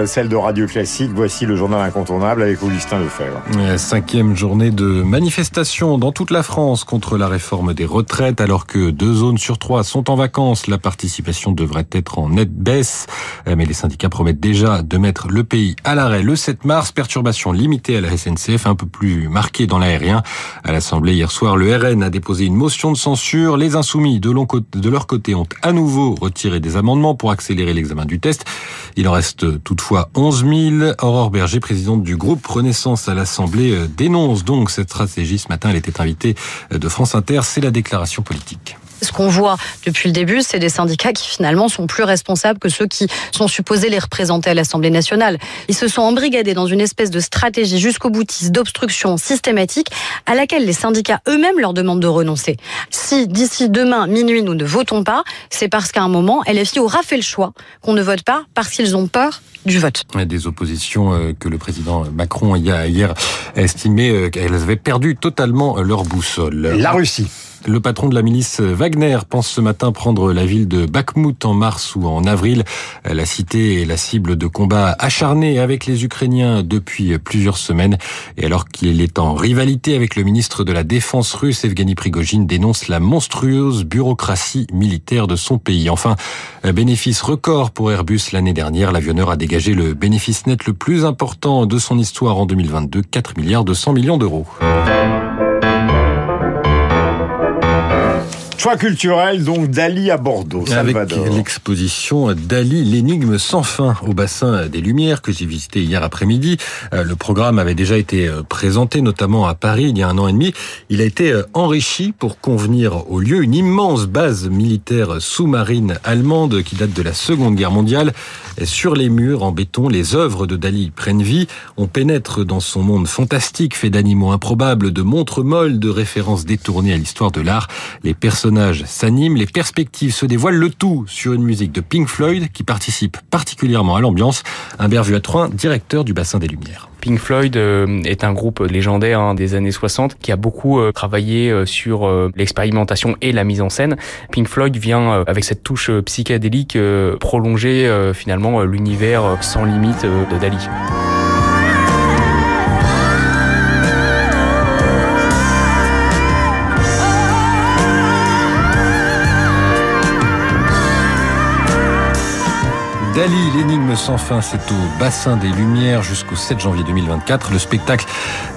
Euh, celle de Radio Classique. Voici le journal incontournable avec Augustin Lefebvre. Cinquième journée de manifestation dans toute la France contre la réforme des retraites. Alors que deux zones sur trois sont en vacances, la participation devrait être en nette baisse. Euh, mais les syndicats promettent déjà de mettre le pays à l'arrêt le 7 mars. Perturbation limitée à la SNCF, un peu plus marquée dans l'aérien. À l'Assemblée hier soir, le RN a déposé une motion de censure. Les insoumis de leur côté ont à nouveau retiré des amendements pour accélérer l'examen du test. Il en reste toutefois 11 000. Aurore Berger, présidente du groupe Renaissance à l'Assemblée, euh, dénonce donc cette stratégie. Ce matin, elle était invitée euh, de France Inter. C'est la déclaration politique ce qu'on voit depuis le début, c'est des syndicats qui finalement sont plus responsables que ceux qui sont supposés les représenter à l'Assemblée nationale. Ils se sont embrigadés dans une espèce de stratégie jusqu'au boutiste d'obstruction systématique à laquelle les syndicats eux-mêmes leur demandent de renoncer. Si d'ici demain minuit nous ne votons pas, c'est parce qu'à un moment LFI aura fait le choix qu'on ne vote pas parce qu'ils ont peur du vote. Des oppositions euh, que le président Macron hier a estimé euh, qu'elles avaient perdu totalement leur boussole. La Russie. Le patron de la milice Wagner pense ce matin prendre la ville de Bakhmut en mars ou en avril. La cité est la cible de combats acharnés avec les Ukrainiens depuis plusieurs semaines. Et alors qu'il est en rivalité avec le ministre de la Défense russe, Evgeny Prigogine dénonce la monstrueuse bureaucratie militaire de son pays. Enfin, bénéfice record pour Airbus l'année dernière. L'avionneur a dégagé le bénéfice net le plus important de son histoire en 2022, 4 milliards 200 millions d'euros. Choix culturel, donc Dali à Bordeaux, Salvador. Avec l'exposition Dali, l'énigme sans fin au bassin des Lumières que j'ai visité hier après-midi. Euh, le programme avait déjà été euh, présenté, notamment à Paris, il y a un an et demi. Il a été euh, enrichi pour convenir au lieu une immense base militaire sous-marine allemande qui date de la Seconde Guerre mondiale. Sur les murs en béton, les œuvres de Dali prennent vie. On pénètre dans son monde fantastique, fait d'animaux improbables, de montres molles, de références détournées à l'histoire de l'art. Les personnes personnages s'animent, les perspectives se dévoilent, le tout sur une musique de Pink Floyd qui participe particulièrement à l'ambiance. Humbert Vuattroin, directeur du Bassin des Lumières. Pink Floyd euh, est un groupe légendaire hein, des années 60 qui a beaucoup euh, travaillé euh, sur l'expérimentation et la mise en scène. Pink Floyd vient avec cette touche psychédélique prolonger finalement l'univers sans limite de Dali. Dali, l'énigme sans fin, c'est au bassin des Lumières jusqu'au 7 janvier 2024. Le spectacle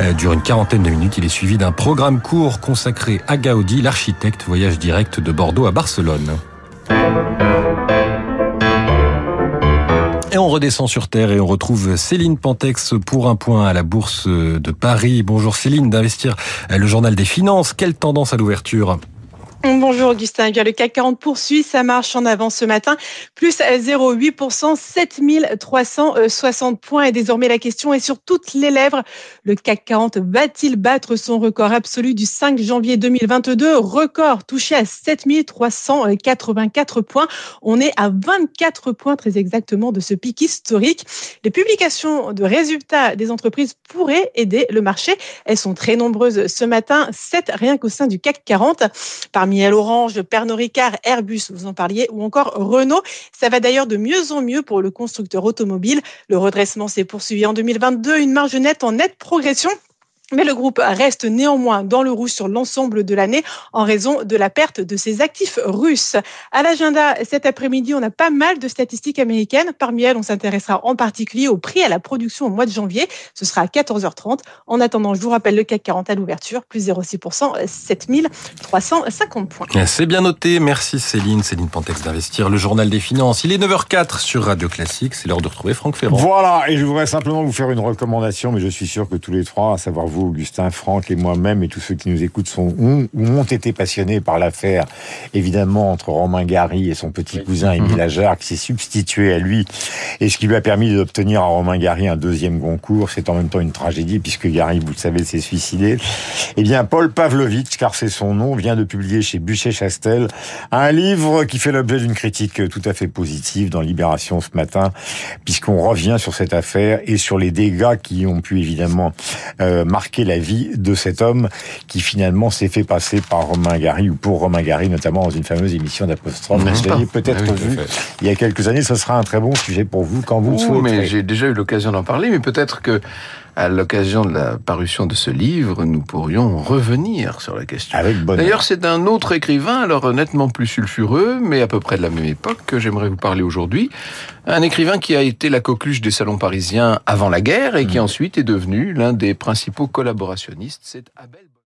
euh, dure une quarantaine de minutes. Il est suivi d'un programme court consacré à Gaudi, l'architecte, voyage direct de Bordeaux à Barcelone. Et on redescend sur Terre et on retrouve Céline Pantex pour un point à la Bourse de Paris. Bonjour Céline, d'investir le journal des finances. Quelle tendance à l'ouverture? Bonjour Augustin. Le CAC 40 poursuit sa marche en avant ce matin, plus 0,8%, 7360 points. Et désormais, la question est sur toutes les lèvres. Le CAC 40 va-t-il battre son record absolu du 5 janvier 2022 Record touché à 7384 points. On est à 24 points très exactement de ce pic historique. Les publications de résultats des entreprises pourraient aider le marché. Elles sont très nombreuses ce matin, 7 rien qu'au sein du CAC 40. Parmi Miel Orange, Pernod Ricard, Airbus, vous en parliez, ou encore Renault. Ça va d'ailleurs de mieux en mieux pour le constructeur automobile. Le redressement s'est poursuivi en 2022, une marge nette en nette progression mais le groupe reste néanmoins dans le rouge sur l'ensemble de l'année en raison de la perte de ses actifs russes. À l'agenda cet après-midi, on a pas mal de statistiques américaines. Parmi elles, on s'intéressera en particulier au prix à la production au mois de janvier. Ce sera à 14h30. En attendant, je vous rappelle le CAC 40 à l'ouverture, plus 0,6%, 7350 points. C'est bien noté. Merci Céline. Céline Pantex d'Investir, le journal des finances. Il est 9h04 sur Radio Classique. C'est l'heure de retrouver Franck Ferrand. Voilà. Et je voudrais simplement vous faire une recommandation, mais je suis sûr que tous les trois, à savoir vous, Augustin, Franck et moi-même et tous ceux qui nous écoutent sont ont, ont été passionnés par l'affaire, évidemment, entre Romain Gary et son petit cousin Émile mhm. Ajar, qui s'est substitué à lui, et ce qui lui a permis d'obtenir à Romain Gary un deuxième concours. C'est en même temps une tragédie, puisque Gary, vous le savez, s'est suicidé. Eh bien, Paul Pavlovitch, car c'est son nom, vient de publier chez Buchet-Chastel un livre qui fait l'objet d'une critique tout à fait positive dans Libération ce matin, puisqu'on revient sur cette affaire et sur les dégâts qui ont pu évidemment euh, marquer marqué la vie de cet homme qui finalement s'est fait passer par Romain Gary ou pour Romain Gary, notamment dans une fameuse émission d'apostrophe. Vous l'avez peut-être Ah oui, vu il y a quelques années. Ce sera un très bon sujet pour vous quand vous le Ouh, mais souhaiterez. j'ai déjà eu l'occasion d'en parler, mais peut-être que à l'occasion de la parution de ce livre, nous pourrions revenir sur la question. D'ailleurs, c'est d'un autre écrivain, alors nettement plus sulfureux, mais à peu près de la même époque, que j'aimerais vous parler aujourd'hui. Un écrivain qui a été la coqueluche des salons parisiens avant la guerre et qui ensuite est devenu l'un des principaux collaborationnistes. C'est Abel.